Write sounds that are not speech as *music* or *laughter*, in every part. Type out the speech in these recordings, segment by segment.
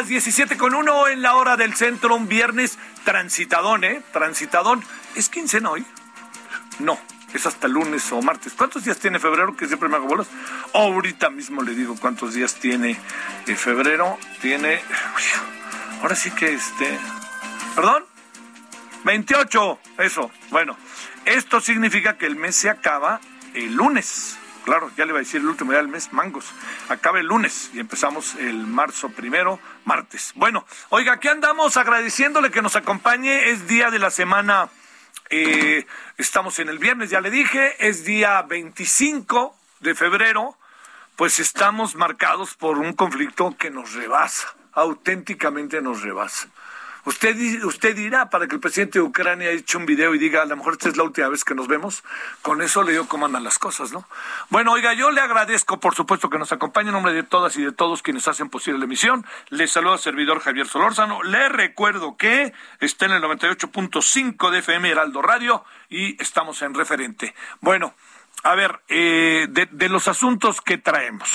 Las 17 con uno en la hora del centro, un viernes transitadón, ¿eh? Transitadón. ¿Es quincena hoy? No, es hasta lunes o martes. ¿Cuántos días tiene febrero? Que siempre me hago bolas. Ahorita mismo le digo cuántos días tiene eh, febrero. Tiene. Ahora sí que este. ¿Perdón? 28, eso. Bueno, esto significa que el mes se acaba el lunes. Claro, ya le iba a decir el último día del mes, mangos. Acaba el lunes y empezamos el marzo primero, martes. Bueno, oiga, aquí andamos agradeciéndole que nos acompañe. Es día de la semana, eh, estamos en el viernes, ya le dije, es día 25 de febrero. Pues estamos marcados por un conflicto que nos rebasa, auténticamente nos rebasa. Usted, usted dirá, para que el presidente de Ucrania hecho un video y diga, a lo mejor esta es la última vez que nos vemos, con eso le digo cómo andan las cosas, ¿no? Bueno, oiga, yo le agradezco, por supuesto, que nos acompañe en nombre de todas y de todos quienes hacen posible la emisión. Le saluda al servidor Javier Solórzano. Le recuerdo que está en el 98.5 de FM Heraldo Radio y estamos en referente. Bueno, a ver, eh, de, de los asuntos que traemos.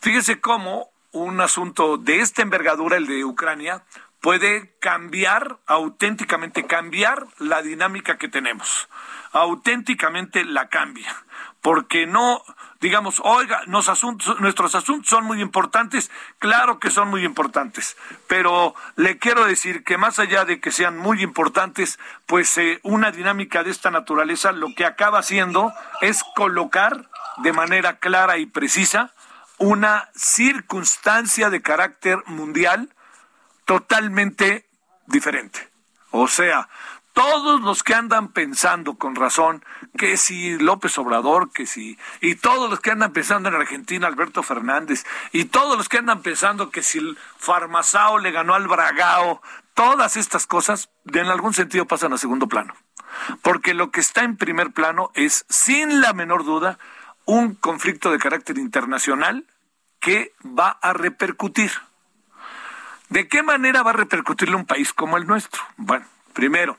Fíjese cómo un asunto de esta envergadura, el de Ucrania, puede cambiar, auténticamente cambiar la dinámica que tenemos. Auténticamente la cambia. Porque no, digamos, oiga, asuntos, nuestros asuntos son muy importantes, claro que son muy importantes, pero le quiero decir que más allá de que sean muy importantes, pues eh, una dinámica de esta naturaleza lo que acaba haciendo es colocar de manera clara y precisa una circunstancia de carácter mundial totalmente diferente. O sea, todos los que andan pensando con razón que si López Obrador, que si, y todos los que andan pensando en Argentina, Alberto Fernández, y todos los que andan pensando que si el Farmazao le ganó al Bragao, todas estas cosas en algún sentido pasan a segundo plano. Porque lo que está en primer plano es, sin la menor duda, un conflicto de carácter internacional que va a repercutir. ¿De qué manera va a repercutirle un país como el nuestro? Bueno, primero,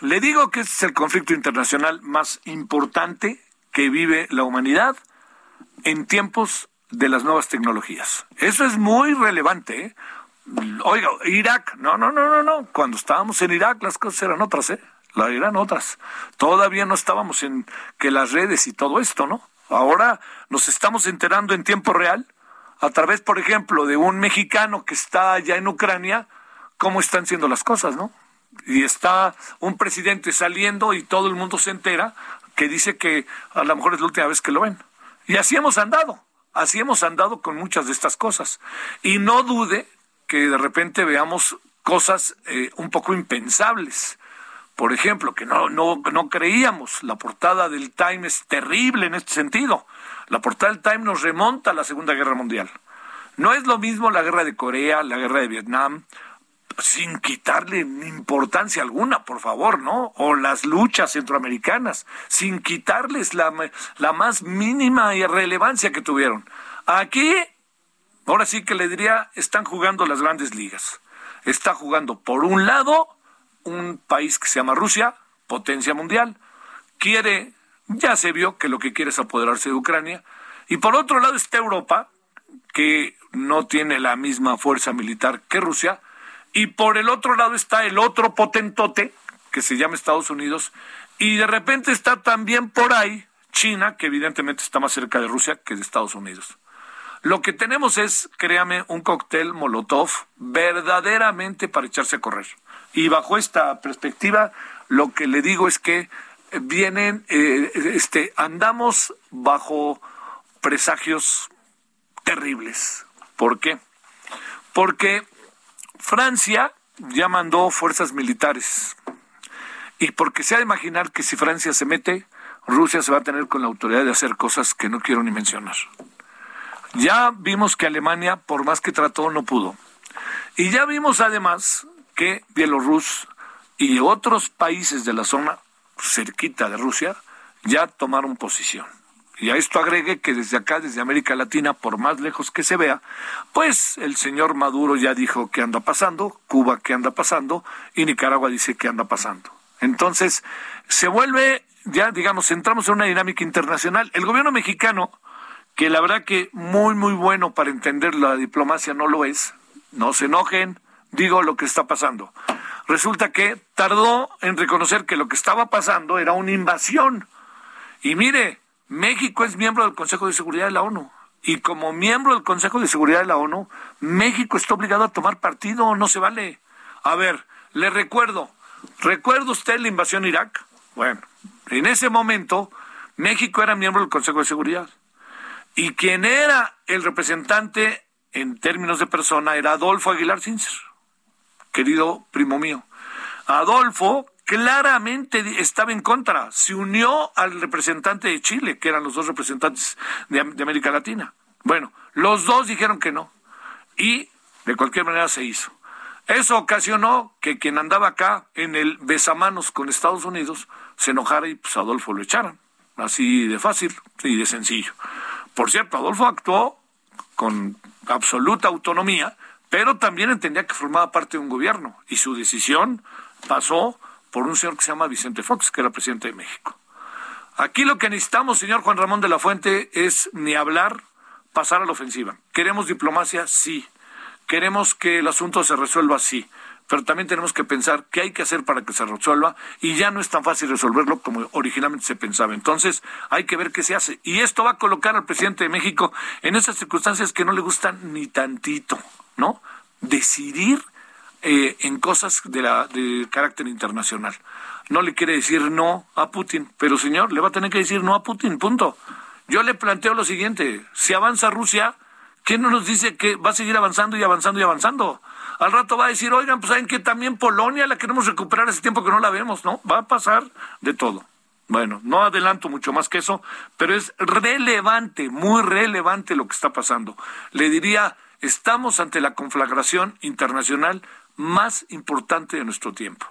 le digo que este es el conflicto internacional más importante que vive la humanidad en tiempos de las nuevas tecnologías. Eso es muy relevante. ¿eh? Oiga, Irak, no, no, no, no, no. Cuando estábamos en Irak las cosas eran otras, ¿eh? La eran otras. Todavía no estábamos en que las redes y todo esto, ¿no? Ahora nos estamos enterando en tiempo real a través, por ejemplo, de un mexicano que está allá en Ucrania, cómo están siendo las cosas, ¿no? y está un presidente saliendo y todo el mundo se entera que dice que a lo mejor es la última vez que lo ven. Y así hemos andado, así hemos andado con muchas de estas cosas. Y no dude que de repente veamos cosas eh, un poco impensables. Por ejemplo, que no, no, no creíamos. La portada del Time es terrible en este sentido. La portada del Time nos remonta a la Segunda Guerra Mundial. No es lo mismo la guerra de Corea, la guerra de Vietnam, sin quitarle importancia alguna, por favor, ¿no? O las luchas centroamericanas, sin quitarles la, la más mínima irrelevancia que tuvieron. Aquí, ahora sí que le diría, están jugando las grandes ligas. Está jugando, por un lado, un país que se llama Rusia, potencia mundial, quiere, ya se vio que lo que quiere es apoderarse de Ucrania, y por otro lado está Europa, que no tiene la misma fuerza militar que Rusia, y por el otro lado está el otro potentote, que se llama Estados Unidos, y de repente está también por ahí China, que evidentemente está más cerca de Rusia que de Estados Unidos. Lo que tenemos es, créame, un cóctel Molotov verdaderamente para echarse a correr. Y bajo esta perspectiva, lo que le digo es que vienen, eh, este, andamos bajo presagios terribles. ¿Por qué? Porque Francia ya mandó fuerzas militares. Y porque se ha de imaginar que si Francia se mete, Rusia se va a tener con la autoridad de hacer cosas que no quiero ni mencionar. Ya vimos que Alemania, por más que trató, no pudo. Y ya vimos además que Bielorrus y otros países de la zona cerquita de Rusia ya tomaron posición. Y a esto agregue que desde acá, desde América Latina, por más lejos que se vea, pues el señor Maduro ya dijo que anda pasando, Cuba que anda pasando y Nicaragua dice que anda pasando. Entonces, se vuelve, ya digamos, entramos en una dinámica internacional. El gobierno mexicano, que la verdad que muy, muy bueno para entender la diplomacia no lo es, no se enojen, digo lo que está pasando. Resulta que tardó en reconocer que lo que estaba pasando era una invasión. Y mire, México es miembro del Consejo de Seguridad de la ONU. Y como miembro del Consejo de Seguridad de la ONU, México está obligado a tomar partido, no se vale. A ver, le recuerdo, ¿recuerda usted la invasión a Irak? Bueno, en ese momento México era miembro del Consejo de Seguridad. Y quien era el representante en términos de persona era Adolfo Aguilar Cincer, querido primo mío. Adolfo claramente estaba en contra, se unió al representante de Chile, que eran los dos representantes de, América Latina. Bueno, los dos dijeron que no y de cualquier manera se hizo. Eso ocasionó que quien andaba acá en el besamanos con Estados Unidos se enojara y pues Adolfo lo echaran. Así de fácil y de sencillo. Por cierto, Adolfo actuó con absoluta autonomía, pero también entendía que formaba parte de un gobierno y su decisión pasó por un señor que se llama Vicente Fox, que era presidente de México. Aquí lo que necesitamos, señor Juan Ramón de la Fuente, es ni hablar, pasar a la ofensiva. ¿Queremos diplomacia? Sí. ¿Queremos que el asunto se resuelva? Sí. Pero también tenemos que pensar qué hay que hacer para que se resuelva y ya no es tan fácil resolverlo como originalmente se pensaba. Entonces hay que ver qué se hace. Y esto va a colocar al presidente de México en esas circunstancias que no le gustan ni tantito, ¿no? Decidir eh, en cosas de, la, de carácter internacional. No le quiere decir no a Putin, pero señor, le va a tener que decir no a Putin, punto. Yo le planteo lo siguiente, si avanza Rusia, ¿qué no nos dice que va a seguir avanzando y avanzando y avanzando? Al rato va a decir, oigan, pues saben que también Polonia la queremos recuperar hace tiempo que no la vemos, ¿no? Va a pasar de todo. Bueno, no adelanto mucho más que eso, pero es relevante, muy relevante lo que está pasando. Le diría, estamos ante la conflagración internacional más importante de nuestro tiempo.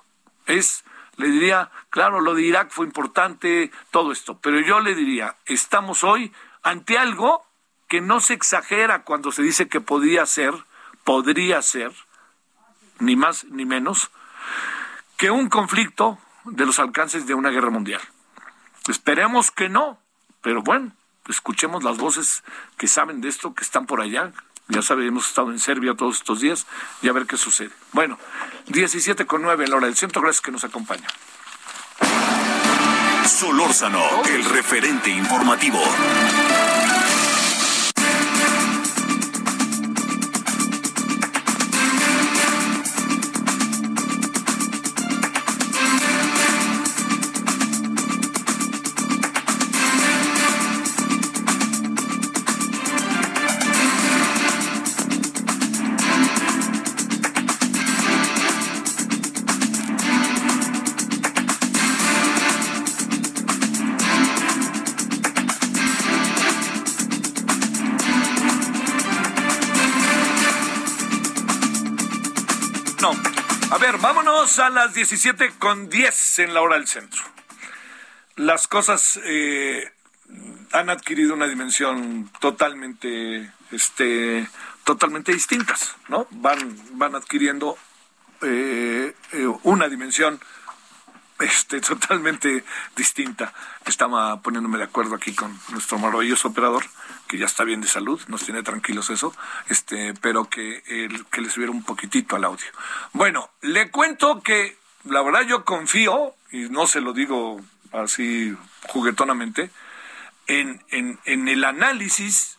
Es, le diría, claro, lo de Irak fue importante, todo esto, pero yo le diría, estamos hoy ante algo que no se exagera cuando se dice que podría ser, podría ser, ni más ni menos, que un conflicto de los alcances de una guerra mundial. Esperemos que no, pero bueno, escuchemos las voces que saben de esto, que están por allá, ya sabe, hemos estado en Serbia todos estos días y a ver qué sucede. Bueno, 17 con 9 en la hora del centro. Gracias que nos acompaña. Solórzano, el referente informativo. 17 con 10 en la hora del centro. Las cosas eh, han adquirido una dimensión totalmente, este, totalmente distintas, ¿no? Van, van adquiriendo eh, eh, una dimensión este, *laughs* totalmente distinta. Estaba poniéndome de acuerdo aquí con nuestro maravilloso operador, que ya está bien de salud, nos tiene tranquilos eso, este, pero que, que le subiera un poquitito al audio. Bueno, le cuento que la verdad yo confío, y no se lo digo así juguetonamente, en, en, el análisis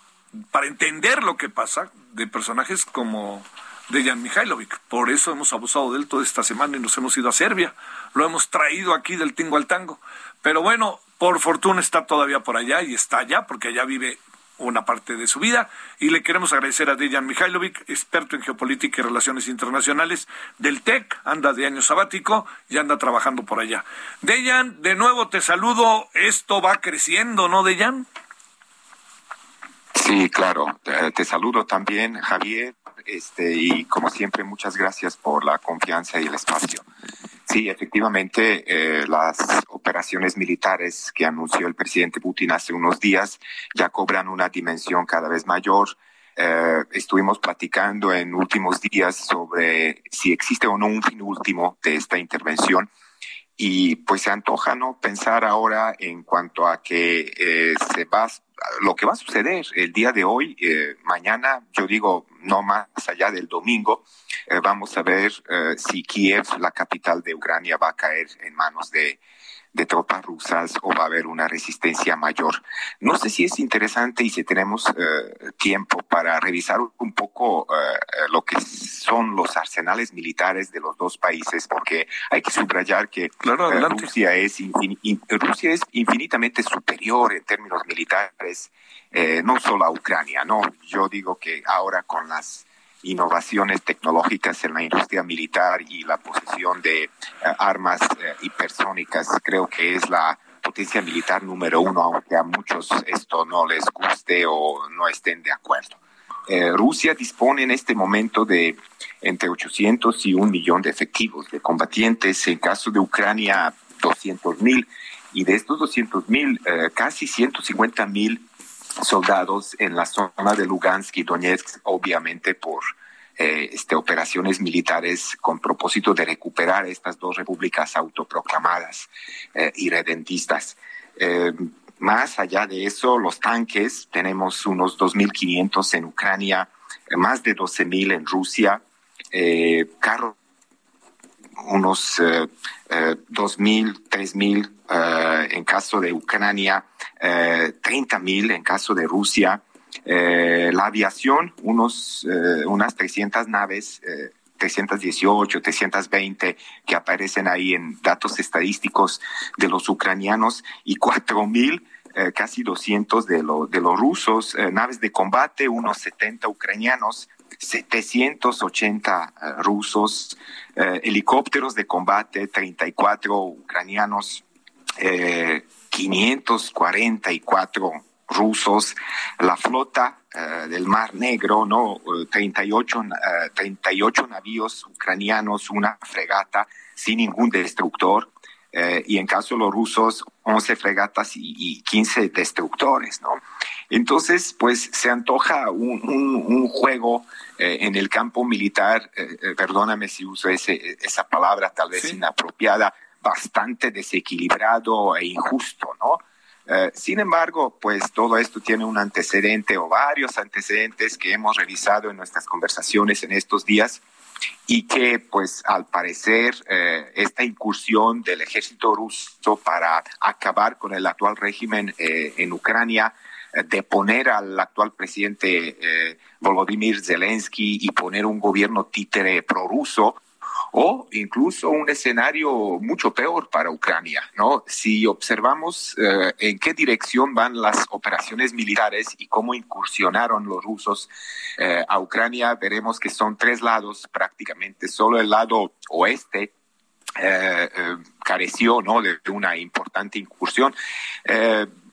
para entender lo que pasa de personajes como Dejan Mihailovic. Por eso hemos abusado de él toda esta semana y nos hemos ido a Serbia. Lo hemos traído aquí del tingo al tango. Pero bueno, por fortuna está todavía por allá y está allá porque allá vive una parte de su vida y le queremos agradecer a Dejan Mihailovic, experto en geopolítica y relaciones internacionales del TEC, anda de año sabático y anda trabajando por allá. Dejan, de nuevo te saludo, esto va creciendo, ¿no, Dejan? Sí, claro, te saludo también, Javier, este, y como siempre, muchas gracias por la confianza y el espacio. Sí, efectivamente, eh, las operaciones militares que anunció el presidente Putin hace unos días ya cobran una dimensión cada vez mayor. Eh, estuvimos platicando en últimos días sobre si existe o no un fin último de esta intervención y pues se antoja no pensar ahora en cuanto a que eh, se va lo que va a suceder el día de hoy eh, mañana yo digo no más allá del domingo eh, vamos a ver eh, si Kiev la capital de Ucrania va a caer en manos de de tropas rusas o va a haber una resistencia mayor. No sé si es interesante y si tenemos eh, tiempo para revisar un poco eh, lo que son los arsenales militares de los dos países, porque hay que subrayar que eh, Rusia, es Rusia es infinitamente superior en términos militares, no solo a Ucrania, ¿no? Yo digo que ahora con las innovaciones tecnológicas en la industria militar y la posesión de eh, armas eh, hipersónicas. Creo que es la potencia militar número uno, aunque a muchos esto no les guste o no estén de acuerdo. Eh, Rusia dispone en este momento de entre 800 y un millón de efectivos de combatientes, en caso de Ucrania 200 mil, y de estos 200 mil, casi 150 mil soldados en la zona de Lugansk y Donetsk, obviamente por eh, este, operaciones militares con propósito de recuperar estas dos repúblicas autoproclamadas eh, y redentistas. Eh, más allá de eso, los tanques, tenemos unos 2.500 en Ucrania, más de 12.000 en Rusia, carros unos eh, 2.000, 3.000 eh, en caso de Ucrania, eh, 30.000 en caso de Rusia. Eh, la aviación, unos, eh, unas 300 naves, 318, 320 que aparecen ahí en datos estadísticos de los ucranianos y 4.000 eh, casi 200 de, lo, de los rusos, naves de combate, unos 70 ucranianos, 780 rusos, helicópteros de combate, 34 ucranianos, 544 rusos, la flota eh, del Mar Negro, ¿no? 38, 38 eh, navíos ucranianos, una fregata sin ningún destructor, eh, y en caso de los rusos, 11 fregatas y, 15 destructores, ¿no? Entonces, pues se antoja un, un, juego en el campo militar, perdóname si uso ese, esa palabra tal vez inapropiada, bastante desequilibrado e injusto, ¿no? Eh, sin embargo, pues todo esto tiene un antecedente o varios antecedentes que hemos revisado en nuestras conversaciones en estos días y que, pues, al parecer, eh, esta incursión del ejército ruso para acabar con el actual régimen eh, en Ucrania, de poner al actual presidente Volodymyr Zelensky y poner un gobierno títere prorruso, o incluso un escenario mucho peor para Ucrania, ¿no? Si observamos eh, en qué dirección van las operaciones militares y cómo incursionaron los rusos eh, a Ucrania, veremos que son tres lados prácticamente, solo el lado oeste eh, careció ¿no? de una importante incursión.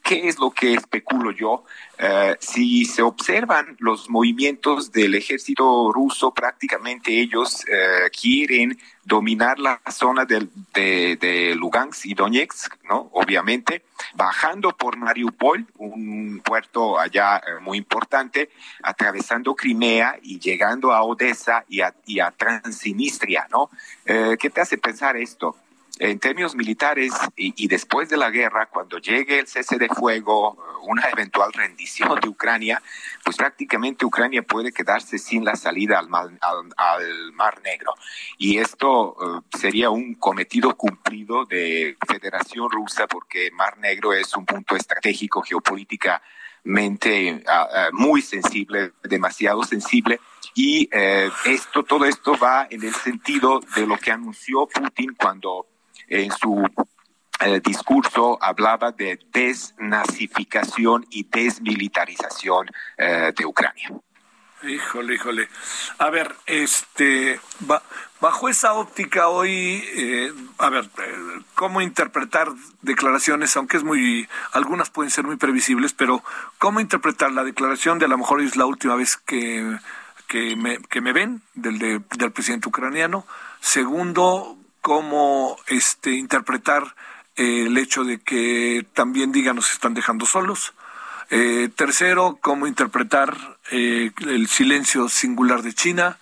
¿Qué es lo que especulo yo? Eh, si se observan los movimientos del ejército ruso, prácticamente ellos eh, quieren dominar la zona de, de, Lugansk y Donetsk, ¿no? Obviamente, bajando por Mariupol, un puerto allá eh, muy importante, atravesando Crimea y llegando a Odessa y a, y a Transnistria, ¿no? ¿Qué te hace pensar esto? En términos militares y, después de la guerra, cuando llegue el cese de fuego, una eventual rendición de Ucrania, pues prácticamente Ucrania puede quedarse sin la salida al Mar, al, mar Negro. Y esto eh, sería un cometido cumplido de Federación Rusa porque Mar Negro es un punto estratégico geopolíticamente ah, muy sensible, demasiado sensible. Y eh, esto, todo esto va en el sentido de lo que anunció Putin cuando en su eh, discurso hablaba de desnazificación y desmilitarización eh, de Ucrania. Híjole, híjole. A ver, este, bajo esa óptica hoy, eh, a ver, cómo interpretar declaraciones, aunque es muy, algunas pueden ser muy previsibles, pero cómo interpretar la declaración de a lo mejor es la última vez que, que, me, que me ven del, del presidente ucraniano. Segundo, cómo este, interpretar eh, el hecho de que también digan nos están dejando solos. Eh, tercero, cómo interpretar eh, el silencio singular de China.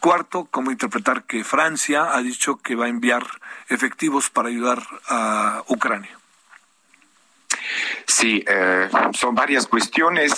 cuarto, cómo interpretar que Francia ha dicho que va a enviar efectivos para ayudar a Ucrania. Sí, son varias cuestiones.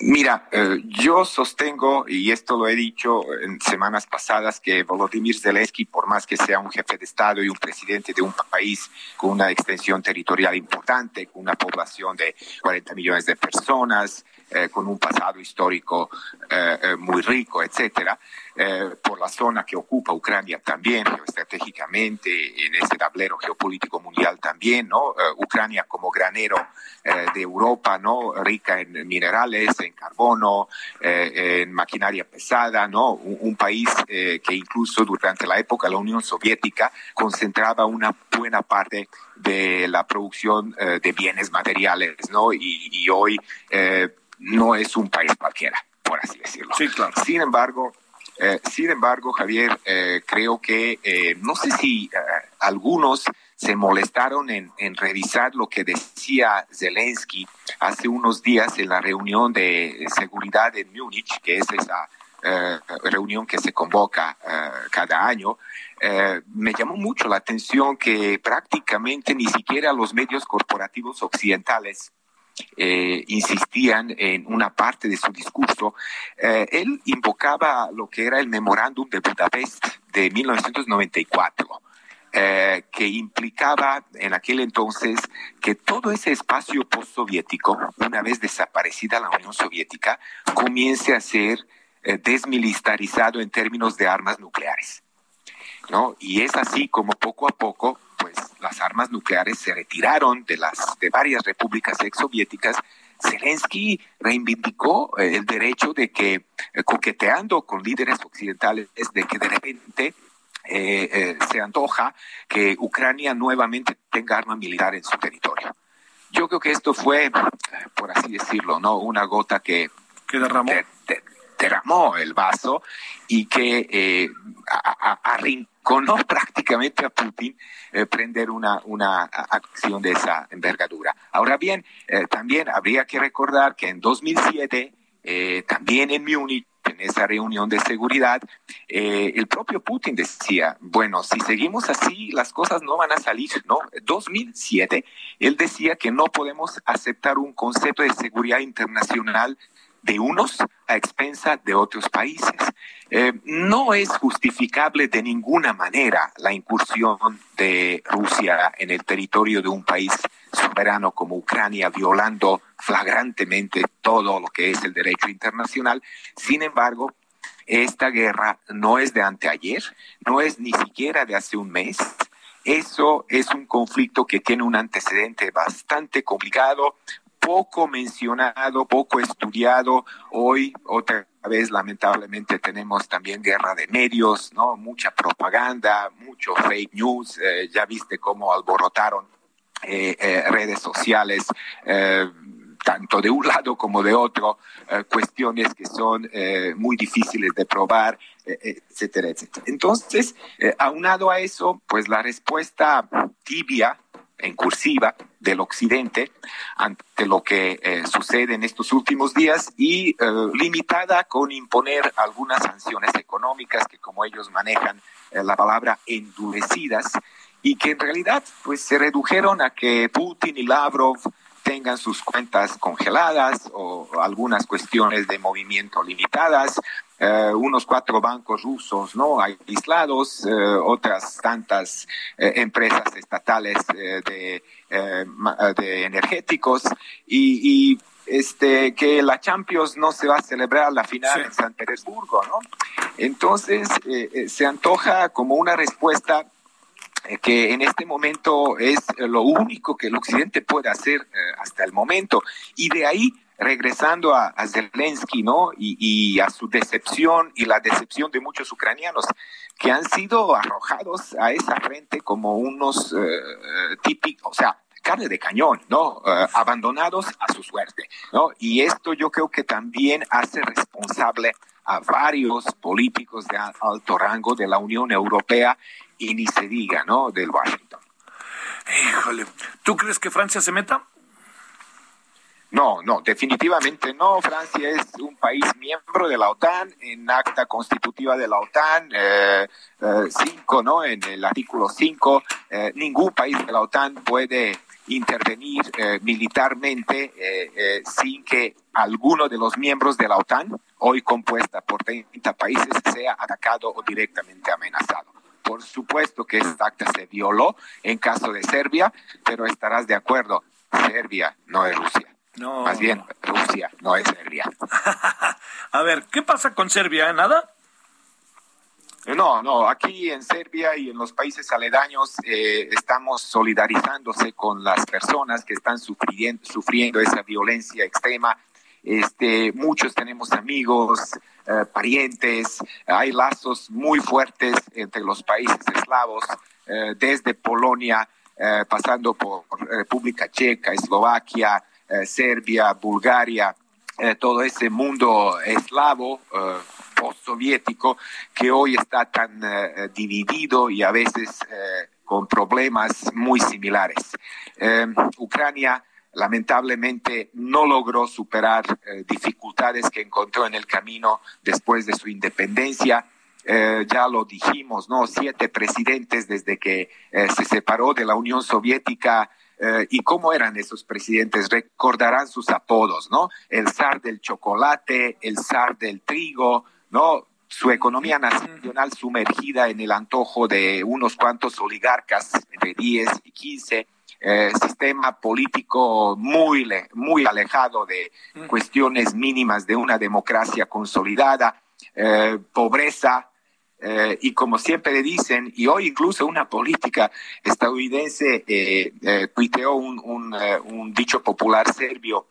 Mira, eh, yo sostengo, y esto lo he dicho en semanas pasadas, que Volodymyr Zelensky, por más que sea un jefe de Estado y un presidente de un país con una extensión territorial importante, con una población de 40 millones de personas, eh, con un pasado histórico eh, muy rico, etcétera, eh, por la zona que ocupa Ucrania también, estratégicamente en ese tablero geopolítico mundial también, ¿no? Eh, Ucrania como granero eh, de Europa, ¿no? Rica en minerales, en carbono, en maquinaria pesada, ¿no? Un, país que incluso durante la época de la Unión Soviética concentraba una buena parte de la producción de bienes materiales, ¿no? Y hoy no es un país cualquiera, por así decirlo. Sí, claro. Sin embargo, eh, sin embargo, Javier, eh, creo que eh, no sé si algunos se molestaron en, revisar lo que decía Zelensky hace unos días en la reunión de seguridad en Múnich, que es esa reunión que se convoca cada año. me llamó mucho la atención que prácticamente ni siquiera los medios corporativos occidentales eh, insistían en una parte de su discurso, eh, él invocaba lo que era el memorándum de Budapest de 1994. Eh, que implicaba en aquel entonces que todo ese espacio postsoviético, una vez desaparecida la Unión Soviética, comience a ser desmilitarizado en términos de armas nucleares. ¿no? Y es así como poco a poco pues las armas nucleares se retiraron de las de varias repúblicas exsoviéticas, Zelensky reivindicó eh, el derecho de que, eh, coqueteando con líderes occidentales, de que de repente eh, se antoja que Ucrania nuevamente tenga arma militar en su territorio. Yo creo que esto fue, por así decirlo, no una gota que, que derramó. Derramó el vaso y que arrinconó *laughs* prácticamente a Putin eh, prender una, una acción de esa envergadura. Ahora bien, eh, también habría que recordar que en 2007, eh, también en Múnich, en esa reunión de seguridad, el propio Putin decía, bueno, si seguimos así, las cosas no van a salir, ¿no? 2007, él decía que no podemos aceptar un concepto de seguridad internacional de unos a expensa de otros países. Eh, no es justificable de ninguna manera la incursión de Rusia en el territorio de un país soberano como Ucrania, violando flagrantemente todo lo que es el derecho internacional. Sin embargo, esta guerra no es de anteayer, no es ni siquiera de hace un mes. Eso es un conflicto que tiene un antecedente bastante complicado, poco mencionado, poco estudiado. Hoy, otra vez, lamentablemente, tenemos también guerra de medios, ¿no? Mucha propaganda, mucho fake news. Eh, ya viste cómo alborotaron redes sociales tanto de un lado como de otro, cuestiones que son muy difíciles de probar, etcétera, etcétera. Entonces, aunado a eso, pues la respuesta tibia en cursiva del occidente ante lo que eh, sucede en estos últimos días y eh, limitada con imponer algunas sanciones económicas que como ellos manejan eh, la palabra endurecidas y que en realidad pues se redujeron a que Putin y Lavrov tengan sus cuentas congeladas o algunas cuestiones de movimiento limitadas, eh, unos cuatro bancos rusos no aislados, eh, otras tantas eh, empresas estatales de, de, energéticos. Y, y, este que la Champions no se va a celebrar la final en San Petersburgo, ¿no? Entonces se antoja como una respuesta que en este momento es lo único que el Occidente puede hacer hasta el momento. Y de ahí regresando a, Zelensky, ¿no? Y, a su decepción y la decepción de muchos ucranianos que han sido arrojados a esa frente como unos eh, típicos, o sea, carne de cañón, ¿no? Eh, abandonados a su suerte, ¿no? Y esto yo creo que también hace responsable a varios políticos de alto rango de la Unión Europea y ni se diga, ¿no? Del Washington. Híjole, ¿tú crees que Francia se meta? No, no, definitivamente no. Francia es un país miembro de la OTAN, en acta constitutiva de la OTAN, eh, eh, cinco, ¿no? En el artículo 5, eh, ningún país de la OTAN puede intervenir militarmente sin que alguno de los miembros de la OTAN, hoy compuesta por 30 países, sea atacado o directamente amenazado. Por supuesto que esta acta se violó en caso de Serbia, pero estarás de acuerdo, Serbia no es Rusia. No. Más bien, Rusia, no es Serbia. *laughs* a ver, ¿qué pasa con Serbia? ¿Nada? No, no, aquí en Serbia y en los países aledaños eh, estamos solidarizándose con las personas que están sufriendo, sufriendo esa violencia extrema. Este, muchos tenemos amigos, eh, parientes, hay lazos muy fuertes entre los países eslavos, eh, desde Polonia, pasando por República Checa, Eslovaquia, eh, Serbia, Bulgaria, eh, todo ese mundo eslavo eh, postsoviético que hoy está tan dividido y a veces con problemas muy similares. Ucrania lamentablemente no logró superar dificultades que encontró en el camino después de su independencia. ya lo dijimos, ¿no? Siete presidentes desde que se separó de la Unión Soviética eh, ¿Y cómo eran esos presidentes? Recordarán sus apodos, ¿no? El zar del chocolate, el zar del trigo, ¿no? Su economía nacional sumergida en el antojo de unos cuantos oligarcas, entre 10 y 15, eh, sistema político muy, muy alejado de cuestiones mínimas de una democracia consolidada, eh, pobreza, eh, y como siempre dicen, y hoy incluso una política estadounidense eh, eh un, un, eh, un, dicho popular serbio,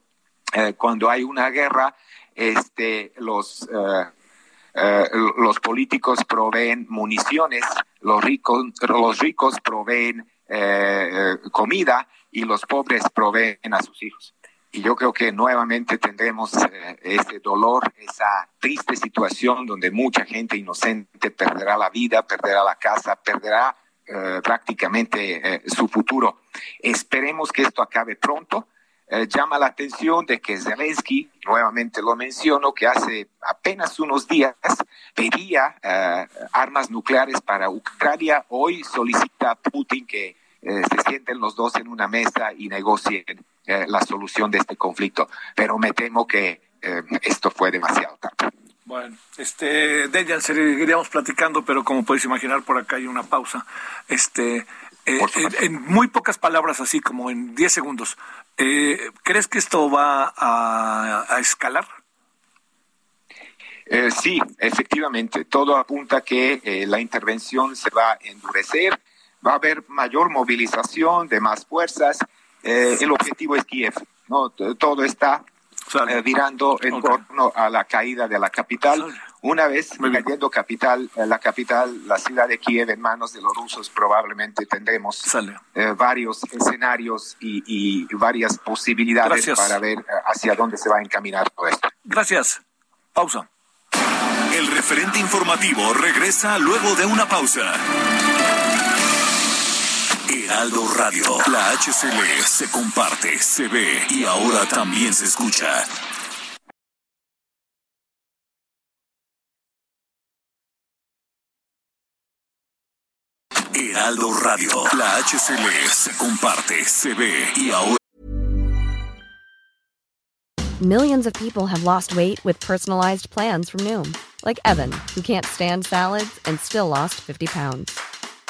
cuando hay una guerra, este, los, los políticos proveen municiones, los ricos, los ricos proveen comida y los pobres proveen a sus hijos. Y yo creo que nuevamente tendremos eh, ese dolor, esa triste situación donde mucha gente inocente perderá la vida, perderá la casa, perderá eh, prácticamente eh, su futuro. Esperemos que esto acabe pronto. llama la atención de que Zelensky, nuevamente lo menciono, que hace apenas unos días pedía armas nucleares para Ucrania, hoy solicita a Putin que se sienten los dos en una mesa y negocien eh, la solución de este conflicto. Pero me temo que eh, esto fue demasiado tarde. Bueno, este, Dejan, seguiríamos platicando, pero como puedes imaginar, por acá hay una pausa. Este, eh, en, muy pocas palabras, así como en 10 segundos, ¿crees que esto va a, escalar? sí, efectivamente, todo apunta que la intervención se va a endurecer, va a haber mayor movilización de más fuerzas eh, el objetivo es Kiev. ¿no? Todo está eh, virando en torno a la caída de la capital. Una vez cayendo capital, eh, la capital, la ciudad de Kiev en manos de los rusos, probablemente tendremos eh, varios escenarios y, varias posibilidades para ver eh, hacia dónde se va a encaminar todo esto. Gracias. Pausa. El referente informativo regresa luego de una pausa. Heraldo Radio, la HCL se comparte, se ve y ahora también se escucha. Heraldo Radio. La HCL se comparte, se ve y ahora. Millions of people have lost weight with personalized plans from Noom, like Evan, who can't stand salads and still lost 50 pounds.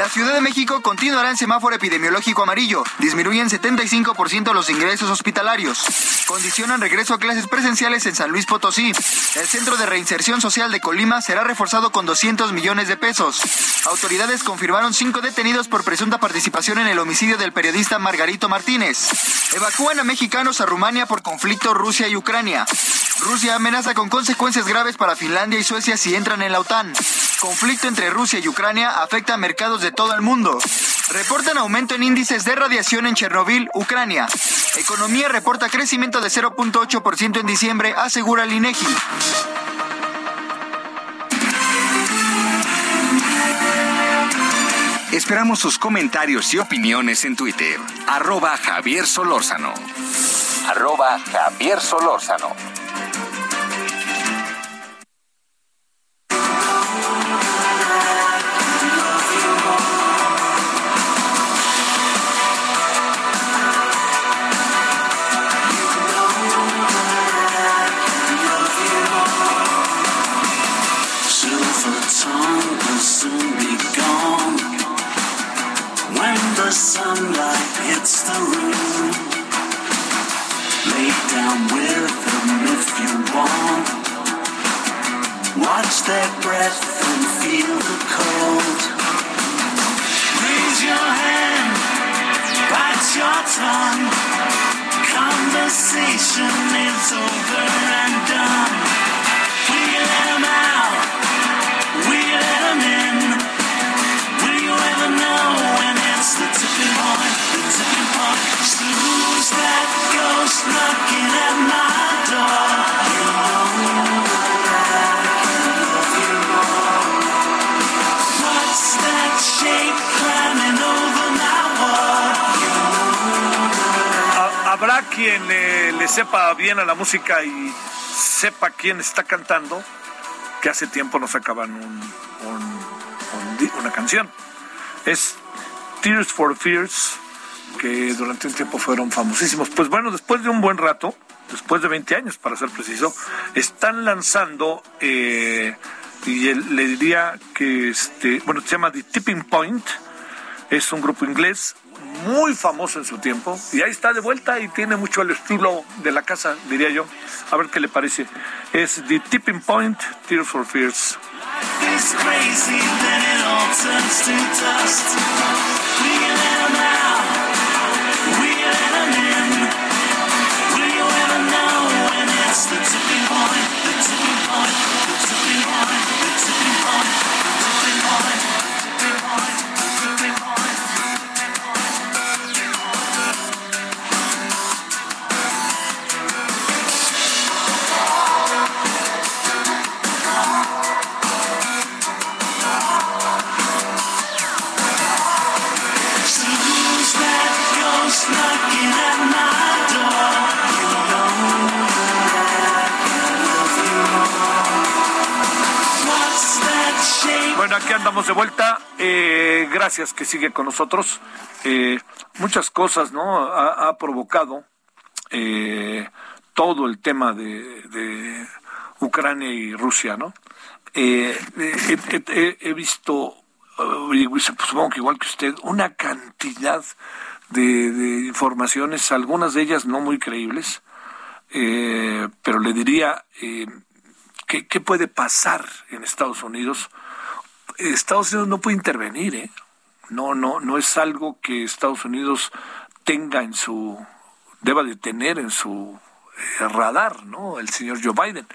La Ciudad de México continuará en semáforo epidemiológico amarillo. Disminuyen 75% los ingresos hospitalarios. Condicionan regreso a clases presenciales en San Luis Potosí. El Centro de Reinserción Social de Colima será reforzado con 200 millones de pesos. Autoridades confirmaron cinco detenidos por presunta participación en el homicidio del periodista Margarito Martínez. Evacúan a mexicanos a Rumania por conflicto Rusia y Ucrania. Rusia amenaza con consecuencias graves para Finlandia y Suecia si entran en la OTAN. Conflicto entre Rusia y Ucrania afecta a mercados de todo el mundo. Reportan aumento en índices de radiación en Chernobyl, Ucrania. Economía reporta crecimiento de 0.8% en diciembre, asegura el INEGI. Esperamos sus comentarios y opiniones en Twitter. Arroba Javier Solórzano. Arroba Javier Solórzano. Bien a la música y sepa quién está cantando, que hace tiempo no sacaban un, una canción. Es Tears for Fears, que durante un tiempo fueron famosísimos. Pues bueno, después de un buen rato, después de 20 años para ser preciso, están lanzando, eh, y le diría que, este, bueno, se llama The Tipping Point, es un grupo inglés muy famoso en su tiempo y ahí está de vuelta y tiene mucho el estilo de la casa, diría yo. A ver qué le parece. Es The Tipping Point, Tears for Fears. Aquí andamos de vuelta eh, gracias que sigue con nosotros. Eh, muchas cosas, ¿no? Ha, provocado eh, todo el tema de, Ucrania y Rusia, ¿no? he visto, supongo que igual que usted, una cantidad de, informaciones, algunas de ellas no muy creíbles, pero le diría, ¿qué puede pasar en Estados Unidos? Estados Unidos no puede intervenir, ¿eh? No, no, no es algo que Estados Unidos tenga en su, deba de tener en su eh, radar, ¿no? El señor Joe Biden.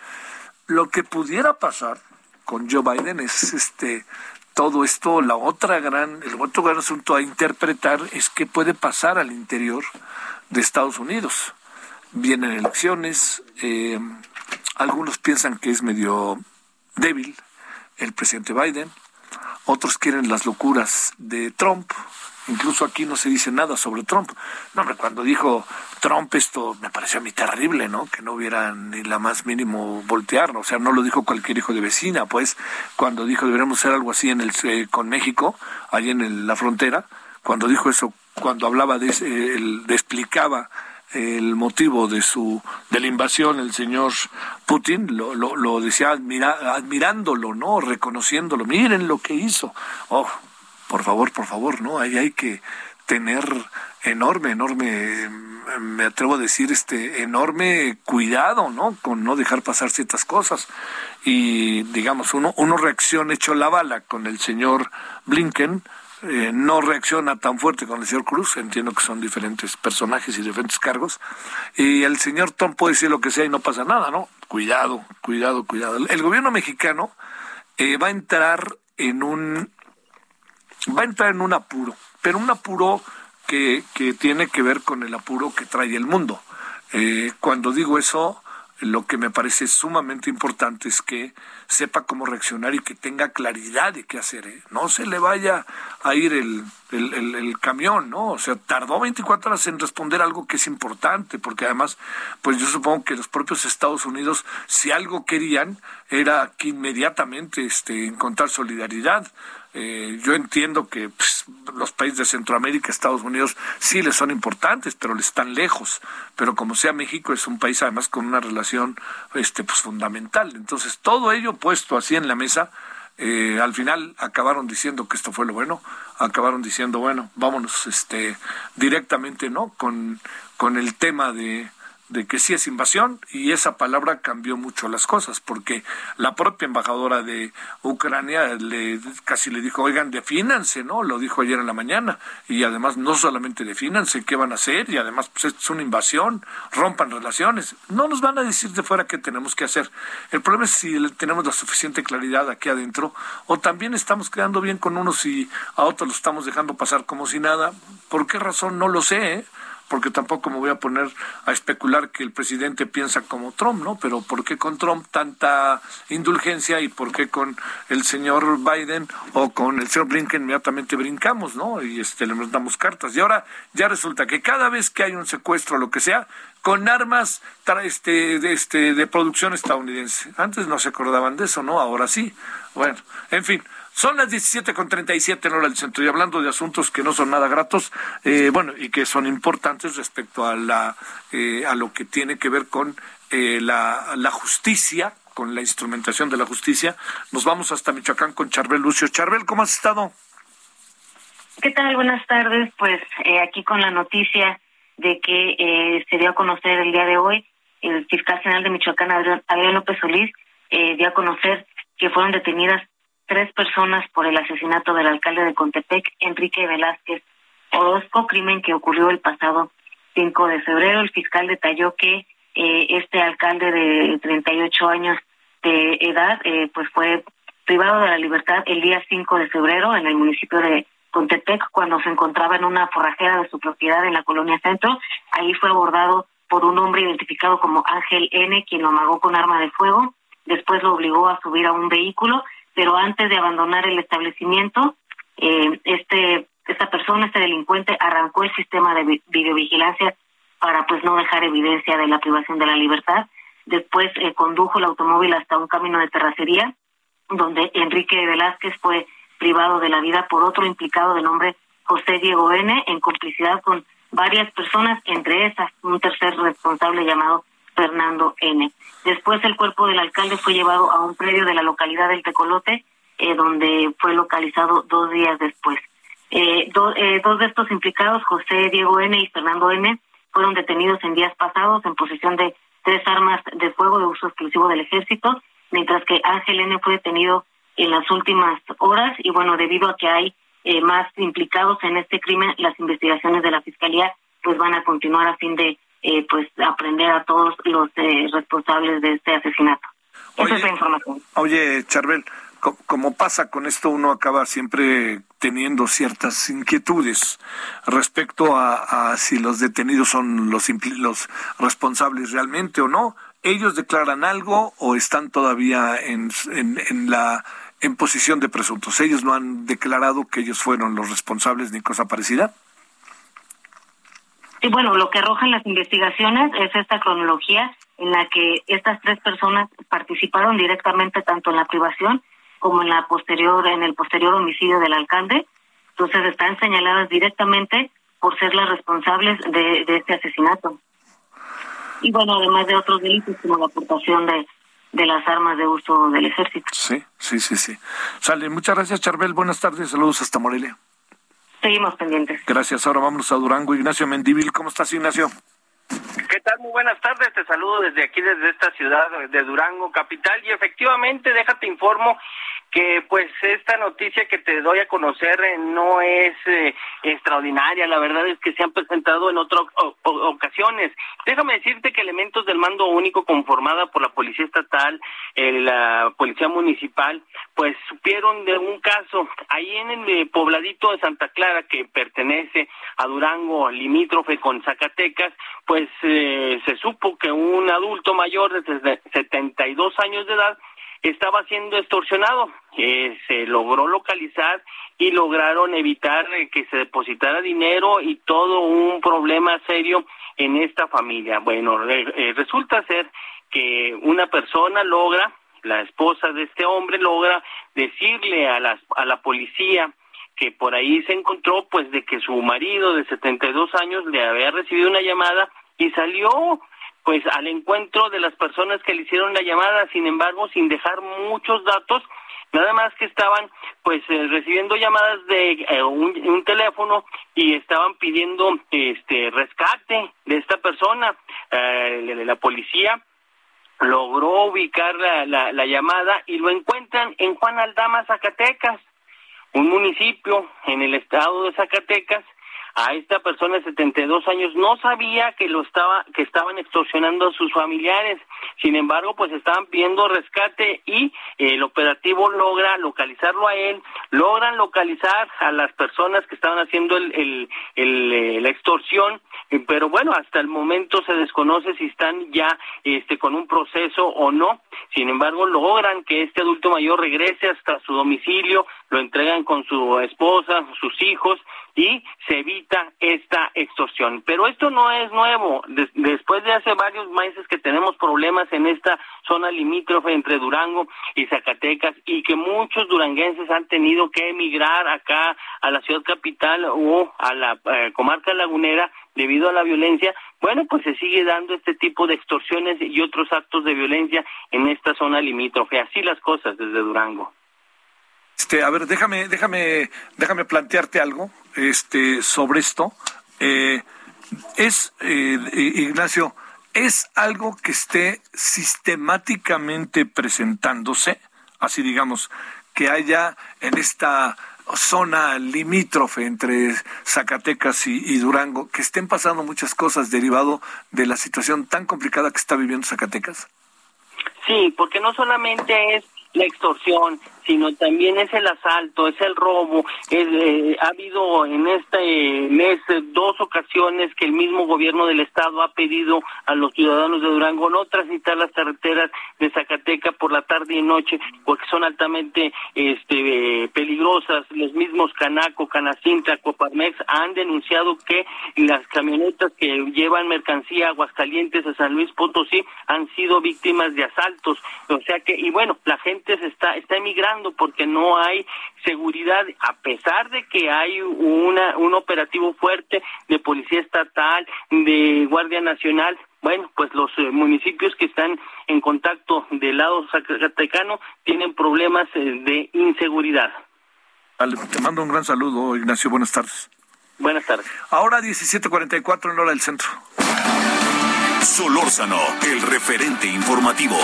Lo que pudiera pasar con Joe Biden es este todo esto, la otra gran, el otro gran asunto a interpretar es qué puede pasar al interior de Estados Unidos. Vienen elecciones, eh, algunos piensan que es medio débil el presidente Biden, otros quieren las locuras de Trump. Incluso aquí no se dice nada sobre Trump. No, hombre, cuando dijo Trump esto me pareció a mí terrible, ¿no? Que no hubiera ni la más mínimo voltear, o sea, no lo dijo cualquier hijo de vecina, pues cuando dijo deberíamos hacer algo así en el eh, con México, allí en la frontera, cuando dijo eso, cuando hablaba de, el, de explicaba el motivo de su de la invasión el señor Putin lo, lo, decía admirándolo no reconociéndolo. Miren lo que hizo. Oh por favor por favor no ahí hay que tener enorme enorme me atrevo a decir este enorme cuidado no con no dejar pasar ciertas cosas. Y digamos uno uno reacciona hecho la bala con el señor Blinken eh, no reacciona tan fuerte con el señor Cruz, entiendo que son diferentes personajes y diferentes cargos, y el señor Tom puede decir lo que sea y no pasa nada, ¿no? Cuidado, cuidado, cuidado. El gobierno mexicano eh, va a entrar en un va a entrar en un apuro, pero un apuro que, que tiene que ver con el apuro que trae el mundo. Eh, cuando digo eso, lo que me parece sumamente importante es que sepa cómo reaccionar y que tenga claridad de qué hacer. ¿eh? No se le vaya a ir el, el, camión, ¿no? O sea, tardó 24 horas en responder algo que es importante, porque además, pues yo supongo que los propios Estados Unidos, si algo querían, era que inmediatamente este, encontrar solidaridad. Eh, yo entiendo que pues, los países de Centroamérica, Estados Unidos, sí les son importantes, pero les están lejos. Pero como sea México, es un país además con una relación este, pues, fundamental. Entonces, todo ello puesto así en la mesa, eh, al final acabaron diciendo que esto fue lo bueno, acabaron diciendo, bueno, vámonos este, directamente, ¿no? Con, con el tema de de que sí es invasión y esa palabra cambió mucho las cosas porque la propia embajadora de Ucrania le casi le dijo oigan defínanse no lo dijo ayer en la mañana y además no solamente defínanse qué van a hacer y además pues es una invasión rompan relaciones. No nos van a decir de fuera qué tenemos que hacer. El problema es si tenemos la suficiente claridad aquí adentro o también estamos quedando bien con unos y a otros los estamos dejando pasar como si nada. Por qué razón no lo sé ¿eh? Porque tampoco me voy a poner a especular que el presidente piensa como Trump, ¿no? Pero ¿por qué con Trump tanta indulgencia y por qué con el señor Biden o con el señor Blinken inmediatamente brincamos, ¿no? Y este le mandamos cartas. Y ahora ya resulta que cada vez que hay un secuestro o lo que sea, con armas este, de, este, de producción estadounidense. Antes no se acordaban de eso, ¿no? Ahora sí. Bueno, en fin, son las 17.37 en hora del centro y hablando de asuntos que no son nada gratos, eh, bueno, y que son importantes respecto a, la, eh, a lo que tiene que ver con eh, la, la justicia, con la instrumentación de la justicia. Nos vamos hasta Michoacán con Charbel Lucio. Charbel, ¿cómo has estado? ¿Qué tal? Buenas tardes. Pues aquí con la noticia de que se dio a conocer el día de hoy, el fiscal general de Michoacán, Adrián López Solís, dio a conocer que fueron detenidas tres personas por el asesinato del alcalde de Contepec, Enrique Velázquez Orozco, crimen que ocurrió el pasado 5 de febrero. El fiscal detalló que eh, este alcalde de 38 años de edad eh, pues fue privado de la libertad el día 5 de febrero en el municipio de Contepec cuando se encontraba en una forrajera de su propiedad en la colonia Centro. Ahí fue abordado por un hombre identificado como Ángel N, quien lo amagó con arma de fuego. Después lo obligó a subir a un vehículo pero antes de abandonar el establecimiento, eh, este esta persona, este delincuente, arrancó el sistema de videovigilancia para pues no dejar evidencia de la privación de la libertad. Después eh, condujo el automóvil hasta un camino de terracería, donde Enrique Velázquez fue privado de la vida por otro implicado de nombre José Diego N., en complicidad con varias personas, entre esas un tercer responsable llamado Fernando N. Después el cuerpo del alcalde fue llevado a un predio de la localidad del Tecolote, eh, donde fue localizado dos días después. Eh, eh, dos de estos implicados, José Diego N. y Fernando N., fueron detenidos en días pasados en posesión de tres armas de fuego de uso exclusivo del ejército, mientras que Ángel N. fue detenido en las últimas horas y bueno, debido a que hay eh, más implicados en este crimen, las investigaciones de la Fiscalía pues van a continuar a fin de eh, pues aprender a todos los eh, responsables de este asesinato. Esa es la información. Oye, Charbel, como pasa con esto, uno acaba siempre teniendo ciertas inquietudes respecto a, si los detenidos son los, los responsables realmente o no. ¿Ellos declaran algo o están todavía en, en, la en posición de presuntos? ¿Ellos no han declarado que ellos fueron los responsables ni cosa parecida? Sí, bueno, lo que arrojan las investigaciones es esta cronología en la que estas tres personas participaron directamente tanto en la privación como en la posterior en el posterior homicidio del alcalde. Entonces están señaladas directamente por ser las responsables de, este asesinato. Y bueno, además de otros delitos como la aportación de, de las armas de uso del ejército. Sí, sí, sí, sí. Sale, muchas gracias, Charbel. Buenas tardes, saludos hasta Morelia. Seguimos pendientes. Gracias. Ahora vamos a Durango. Ignacio Mendivil, ¿cómo estás, Ignacio? ¿Qué tal? Muy buenas tardes. Te saludo desde aquí, desde esta ciudad de Durango, capital. Y efectivamente, déjate informo que pues esta noticia que te doy a conocer eh, no es eh, extraordinaria, la verdad es que se han presentado en otras ocasiones. Déjame decirte que elementos del mando único conformada por la Policía Estatal, eh, la Policía Municipal, pues supieron de un caso ahí en el pobladito de Santa Clara que pertenece a Durango, limítrofe con Zacatecas, pues se supo que un adulto mayor de 72 años de edad estaba siendo extorsionado. Eh, se logró localizar y lograron evitar eh, que se depositara dinero y todo un problema serio en esta familia. Bueno, eh, resulta ser que una persona logra, la esposa de este hombre logra decirle a la, a la policía que por ahí se encontró pues de que su marido de 72 años le había recibido una llamada y salió pues al encuentro de las personas que le hicieron la llamada, sin embargo, sin dejar muchos datos, nada más que estaban pues eh, recibiendo llamadas de eh, un, teléfono y estaban pidiendo este rescate de esta persona. Eh, la policía logró ubicar la, la, la llamada y lo encuentran en Juan Aldama, Zacatecas, un municipio en el estado de Zacatecas a esta persona de 72 años no sabía que lo estaba que estaban extorsionando a sus familiares. Sin embargo, pues estaban pidiendo rescate y el operativo logra localizarlo a él, logran localizar a las personas que estaban haciendo el, el, eh, la extorsión, eh, pero bueno, hasta el momento se desconoce si están ya este con un proceso o no. Sin embargo, logran que este adulto mayor regrese hasta su domicilio, lo entregan con su esposa, sus hijos y se evita esta extorsión. Pero esto no es nuevo. después de hace varios meses que tenemos problemas en esta zona limítrofe entre Durango y Zacatecas y que muchos duranguenses han tenido que emigrar acá a la ciudad capital o a la eh, comarca lagunera debido a la violencia, bueno, pues se sigue dando este tipo de extorsiones y otros actos de violencia en esta zona limítrofe. Así las cosas desde Durango. Este, a ver, déjame, déjame, déjame plantearte algo este, sobre esto. Eh, es, eh, Ignacio, ¿es algo que esté sistemáticamente presentándose? Así digamos, que haya en esta zona limítrofe entre Zacatecas y, Durango, que estén pasando muchas cosas derivado de la situación tan complicada que está viviendo Zacatecas? Sí, porque no solamente es la extorsión, sino también es el asalto, es el robo. Eh, ha habido en este mes dos ocasiones que el mismo gobierno del estado ha pedido a los ciudadanos de Durango no transitar las carreteras de Zacatecas por la tarde y noche porque son altamente este, peligrosas. Los mismos Canaco, Canacintra, Coparmex han denunciado que las camionetas que llevan mercancía a Aguascalientes, a San Luis Potosí, han sido víctimas de asaltos. O sea que, y bueno, la gente se está, está emigrando pasando porque no hay seguridad, a pesar de que hay una, un operativo fuerte de Policía Estatal, de Guardia Nacional, bueno, pues los eh, municipios que están en contacto del lado zacatecano tienen problemas eh, de inseguridad. te mando un gran saludo, Ignacio. Buenas tardes. Buenas tardes. Ahora 17:44 en hora del centro. Solórzano, el referente informativo.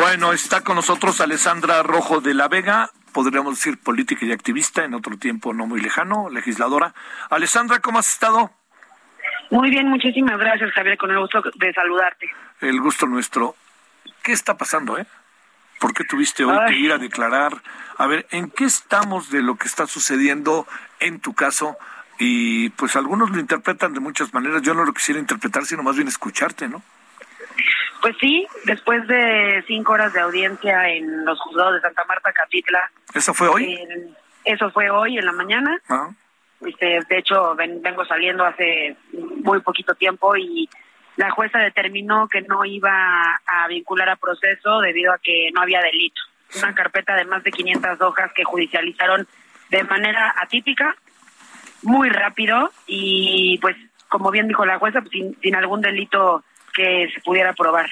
Bueno, está con nosotros Alessandra Rojo de la Vega, podríamos decir política y activista, en otro tiempo no muy lejano, legisladora. Alessandra, ¿cómo has estado? Muy bien, muchísimas gracias, Javier, con el gusto de saludarte. El gusto nuestro. ¿Qué está pasando, eh? ¿Por qué tuviste hoy que ir a declarar? A ver, ¿en qué estamos de lo que está sucediendo en tu caso? Y pues algunos lo interpretan de muchas maneras. Yo no lo quisiera interpretar, sino más bien escucharte, ¿no? Pues sí, después de cinco horas de audiencia en los juzgados de Santa Marta, Capitla. ¿Eso fue hoy? eso fue hoy en la mañana. Ah. Este, de hecho, vengo saliendo hace muy poquito tiempo y la jueza determinó que no iba a vincular a proceso debido a que no había delito. Una carpeta de más de 500 hojas que judicializaron de manera atípica, muy rápido y pues como bien dijo la jueza, pues, sin algún delito que se pudiera probar.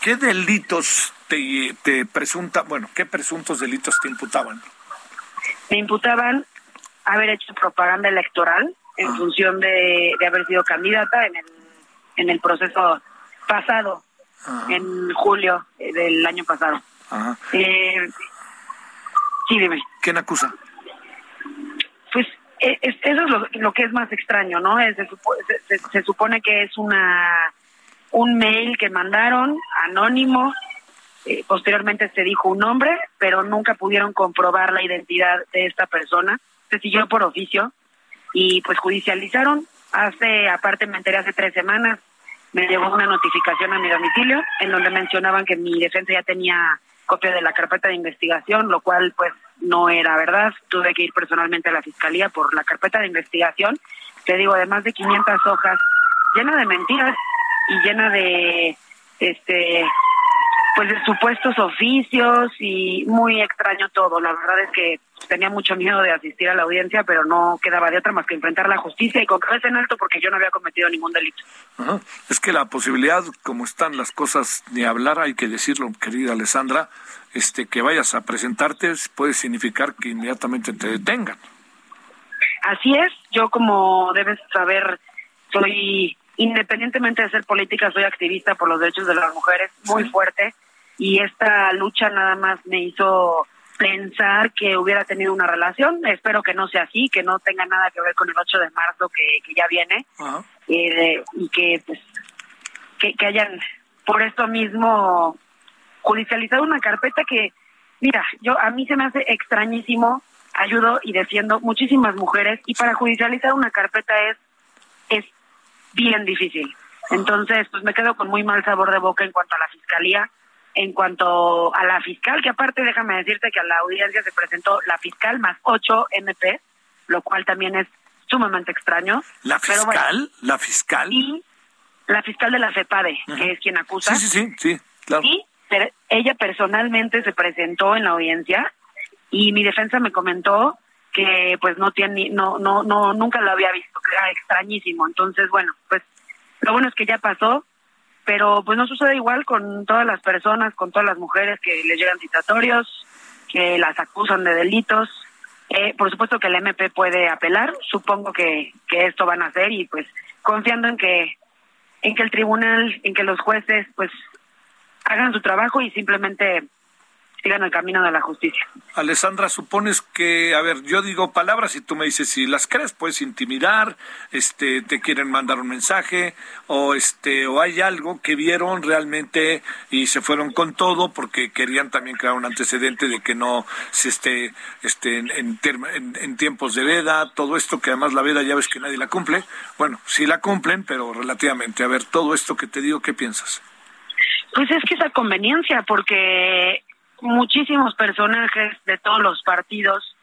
¿Qué delitos te, te presunta, bueno, qué presuntos delitos te imputaban? Me imputaban haber hecho propaganda electoral en ah. función de, haber sido candidata en el, en el proceso pasado, en julio del año pasado. Eh, sí, dime. ¿Quién acusa? Pues e, eso es lo, que es más extraño, ¿no? se, supone que es una un mail que mandaron anónimo. Eh, posteriormente se dijo un nombre, pero nunca pudieron comprobar la identidad de esta persona. Se siguió por oficio y pues judicializaron. Hace, aparte me enteré hace tres semanas, me llegó una notificación a mi domicilio en donde mencionaban que mi defensa ya tenía copia de la carpeta de investigación, lo cual pues no era verdad. Tuve que ir personalmente a la fiscalía por la carpeta de investigación. Te digo, de más de 500 hojas, llena de mentiras y llena de este pues de supuestos oficios y muy extraño todo. La verdad es que tenía mucho miedo de asistir a la audiencia, pero no quedaba de otra más que enfrentar la justicia y con cabeza en alto porque yo no había cometido ningún delito. Es que la posibilidad, como están las cosas, ni hablar, hay que decirlo, querida Alessandra, este que vayas a presentarte puede significar que inmediatamente te detengan. Así es, yo como debes saber, soy independientemente de ser política, soy activista por los derechos de las mujeres muy fuerte. Y esta lucha nada más me hizo pensar que hubiera tenido una relación. Espero que no sea así, que no tenga nada que ver con el 8 de marzo que, ya viene. Eh, y que, pues, que, que hayan por esto mismo judicializado una carpeta que, mira, yo a mí se me hace extrañísimo, ayudo y defiendo muchísimas mujeres y para judicializar una carpeta es bien difícil. Entonces, pues me quedo con muy mal sabor de boca en cuanto a la fiscalía, en cuanto a la fiscal, que aparte déjame decirte que a la audiencia se presentó la fiscal más ocho MP, lo cual también es sumamente extraño. ¿La fiscal? ¿La fiscal? Y la fiscal de la CEPADE, que es quien acusa. Sí, sí, sí, sí claro. Y ella personalmente se presentó en la audiencia y mi defensa me comentó que pues no tiene no no no nunca lo había visto que era extrañísimo. Entonces bueno pues lo bueno es que ya pasó pero pues no sucede igual con todas las personas con todas las mujeres que les llegan citatorios que las acusan de delitos. Eh, por supuesto que el MP puede apelar supongo que que esto van a hacer y pues confiando en que en que el tribunal en que los jueces pues hagan su trabajo y simplemente sigan el camino de la justicia. Alessandra, supones que, a ver, yo digo palabras y tú me dices si las crees, puedes intimidar, este, te quieren mandar un mensaje o este, o hay algo que vieron realmente y se fueron con todo porque querían también crear un antecedente de que no se esté, este, en, en, en tiempos de veda, todo esto que además la veda ya ves que nadie la cumple. Bueno, sí la cumplen, pero relativamente. A ver, todo esto que te digo, ¿qué piensas? Pues es que esa conveniencia, porque muchísimos personajes de todos los partidos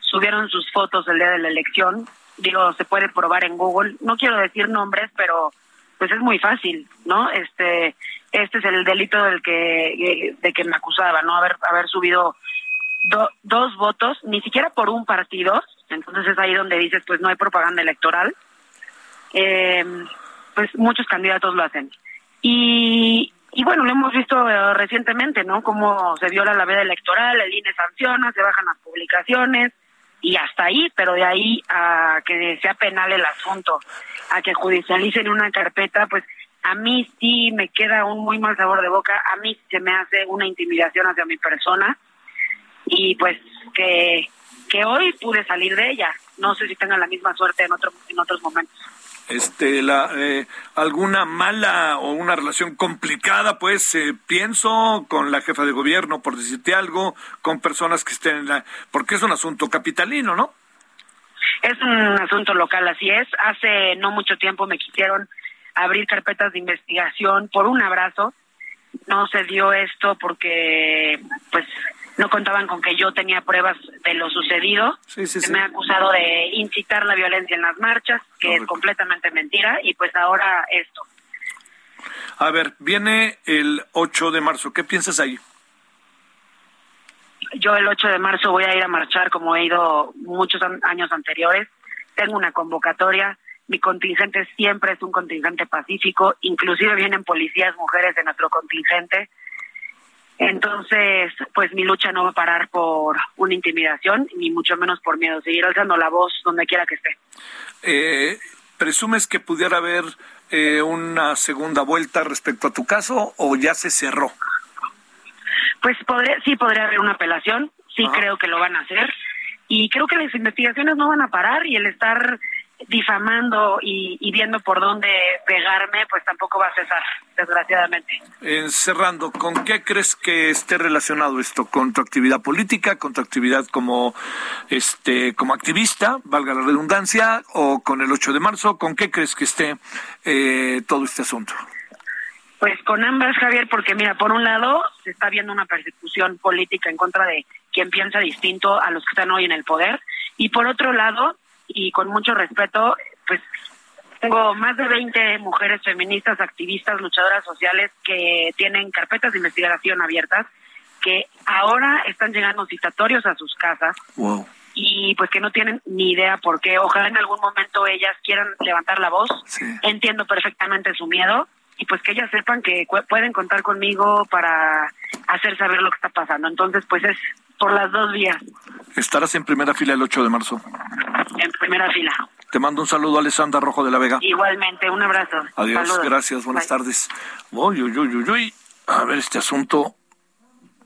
subieron sus fotos el día de la elección. Digo, se puede probar en Google. No quiero decir nombres, pero pues es muy fácil, ¿no? Este, este es el delito del que, de que me acusaba, ¿no? Haber, haber subido dos votos, ni siquiera por un partido, entonces es ahí donde dices, pues no hay propaganda electoral. Eh, pues muchos candidatos lo hacen. Y, y bueno, lo hemos visto eh, recientemente, ¿no? Cómo se viola la veda electoral, el INE sanciona, se bajan las publicaciones y hasta ahí, pero de ahí a que sea penal el asunto, a que judicialicen una carpeta, pues a mí sí me queda un muy mal sabor de boca, a mí se me hace una intimidación hacia mi persona y pues que, que hoy pude salir de ella. No sé si tenga la misma suerte en, otro, en otros momentos este la eh, alguna mala o una relación complicada pues eh, pienso con la jefa de gobierno por decirte algo con personas que estén en la porque es un asunto capitalino no es un asunto local así es. Hace no mucho tiempo me quisieron abrir carpetas de investigación por un abrazo. No se dio esto porque pues no contaban con que yo tenía pruebas de lo sucedido. Se me ha acusado de incitar la violencia en las marchas, que es completamente mentira, y pues ahora esto. A ver, viene el 8 de marzo, ¿qué piensas ahí? Yo el 8 de marzo voy a ir a marchar como he ido muchos años anteriores. Tengo una convocatoria, mi contingente siempre es un contingente pacífico, inclusive vienen policías mujeres de nuestro contingente entonces, pues mi lucha no va a parar por una intimidación, ni mucho menos por miedo. Seguir alzando la voz donde quiera que esté. Eh, ¿Presumes que pudiera haber eh, una segunda vuelta respecto a tu caso o ya se cerró? Pues podría, sí podría haber una apelación, sí creo que lo van a hacer. Y creo que las investigaciones no van a parar y el estar difamando y, viendo por dónde pegarme, pues tampoco va a cesar, desgraciadamente. cerrando, ¿con qué crees que esté relacionado esto? ¿Con tu actividad política, con tu actividad como, este, como activista, valga la redundancia, o con el 8 de marzo? ¿Con qué crees que esté eh, todo este asunto? Pues con ambas, Javier, porque mira, por un lado se está viendo una persecución política en contra de quien piensa distinto a los que están hoy en el poder, y por otro lado y con mucho respeto, pues tengo más de 20 mujeres feministas, activistas, luchadoras sociales que tienen carpetas de investigación abiertas, que ahora están llegando citatorios a sus casas. Y pues que no tienen ni idea por qué. Ojalá en algún momento ellas quieran levantar la voz. Entiendo perfectamente su miedo y pues que ellas sepan que pueden contar conmigo para hacer saber lo que está pasando. Entonces, pues es por las dos vías. ¿Estarás en primera fila el 8 de marzo? En primera fila. Te mando un saludo, Alessandra Rojo de la Vega. Igualmente, un abrazo. Adiós, gracias, buenas tardes. Uy, uy, uy, uy, A ver, este asunto.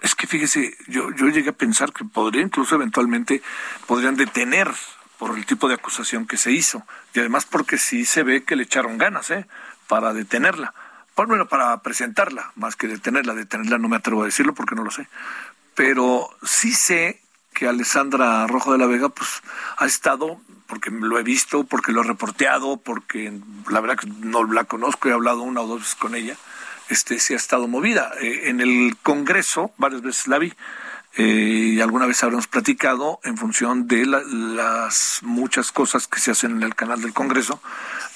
Es que fíjese, yo, yo llegué a pensar que podría, incluso eventualmente, podrían detener por el tipo de acusación que se hizo. Y además porque sí se ve que le echaron ganas, ¿eh? Para detenerla. Bueno, para presentarla, más que detenerla. Detenerla no me atrevo a decirlo porque no lo sé pero sí sé que Alessandra Rojo de la Vega pues ha estado porque lo he visto, porque lo he reporteado, porque la verdad que no la conozco, he hablado una o dos veces con ella, este sí ha estado movida. Eh, en el Congreso, varias veces la vi, eh, y alguna vez habremos platicado en función de las muchas cosas que se hacen en el canal del Congreso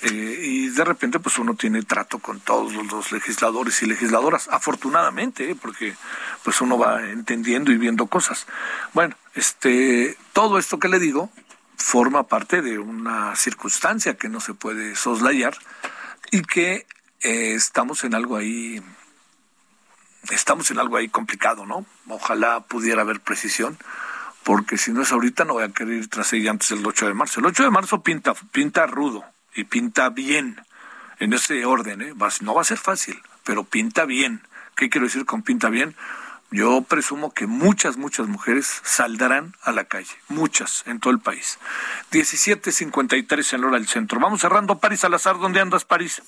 eh, y de repente pues uno tiene trato con todos los legisladores y legisladoras afortunadamente ¿eh? porque pues uno va entendiendo y viendo cosas bueno este todo esto que le digo forma parte de una circunstancia que no se puede soslayar y que estamos en algo ahí estamos en algo ahí complicado, ¿no? Ojalá pudiera haber precisión, porque si no es ahorita no voy a querer ir tras ella antes del 8 de marzo. El 8 de marzo pinta, pinta rudo y pinta bien, en ese orden, ¿eh? No va a ser fácil, pero pinta bien. ¿Qué quiero decir con pinta bien? Yo presumo que muchas, muchas mujeres saldrán a la calle, muchas en todo el país. 17.53 en hora del centro. Vamos cerrando. París Salazar, ¿dónde andas, París?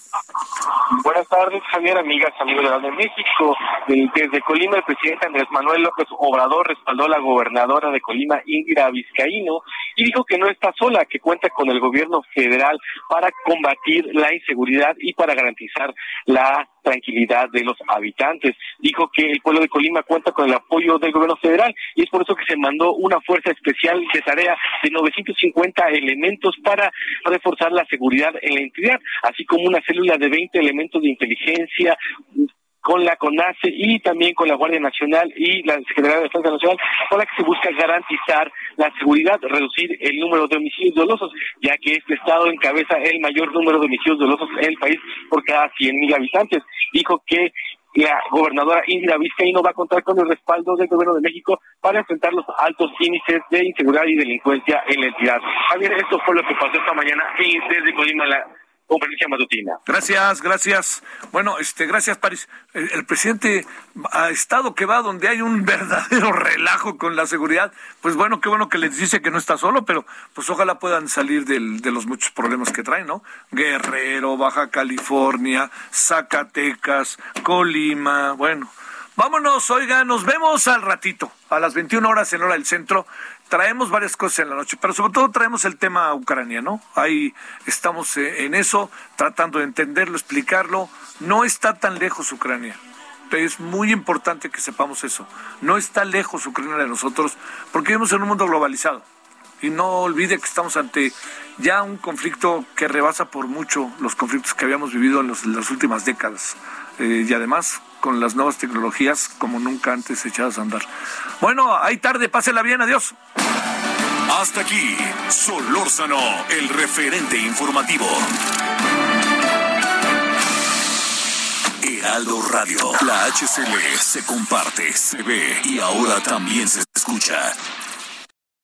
Buenas tardes, Javier, amigas, amigos de la de México. Desde Colima, el presidente Andrés Manuel López Obrador respaldó a la gobernadora de Colima, Indira Vizcaíno, y dijo que no está sola, que cuenta con el gobierno federal para combatir la inseguridad y para garantizar la tranquilidad de los habitantes. Dijo que el pueblo de Colima cuenta con el apoyo del gobierno federal y es por eso que se mandó una fuerza especial de tarea de 950 elementos para reforzar la seguridad en la entidad, así como una célula de 20 elementos de inteligencia, Y también con la Guardia Nacional y la Secretaría de Defensa Nacional, con la que se busca garantizar la seguridad, reducir el número de homicidios dolosos, ya que este estado encabeza el mayor número de homicidios dolosos en el país por cada 100.000 habitantes. Dijo que la gobernadora Indira Vizcaíno va a contar con el respaldo del gobierno de México para enfrentar los altos índices de inseguridad y delincuencia en la entidad. Javier, esto fue lo que pasó esta mañana desde Colima, la conferencia matutina. Gracias, gracias. Bueno, este, gracias, París. El, presidente ha estado que va donde hay un *laughs* verdadero relajo con la seguridad. Pues bueno, qué bueno que les dice que no está solo, pero pues ojalá puedan salir del, de los muchos problemas que traen, ¿no? Guerrero, Baja California, Zacatecas, Colima, bueno. Vámonos, oiga, nos vemos al ratito, a las 21 horas en hora del centro traemos varias cosas en la noche, pero sobre todo traemos el tema ucraniano. Ahí estamos eh, en eso, tratando de entenderlo, explicarlo. No está tan lejos Ucrania. Es muy importante que sepamos eso. No está lejos Ucrania de nosotros, porque vivimos en un mundo globalizado. Y no olvide que estamos ante ya un conflicto que rebasa por mucho los conflictos que habíamos vivido en, las últimas décadas. Eh, y además con las nuevas tecnologías como nunca antes echadas a andar. Bueno, ahí tarde, pásela bien, adiós. Hasta aquí, Solórzano, el referente informativo. Heraldo Radio, la HCL se comparte, se ve y ahora también se escucha.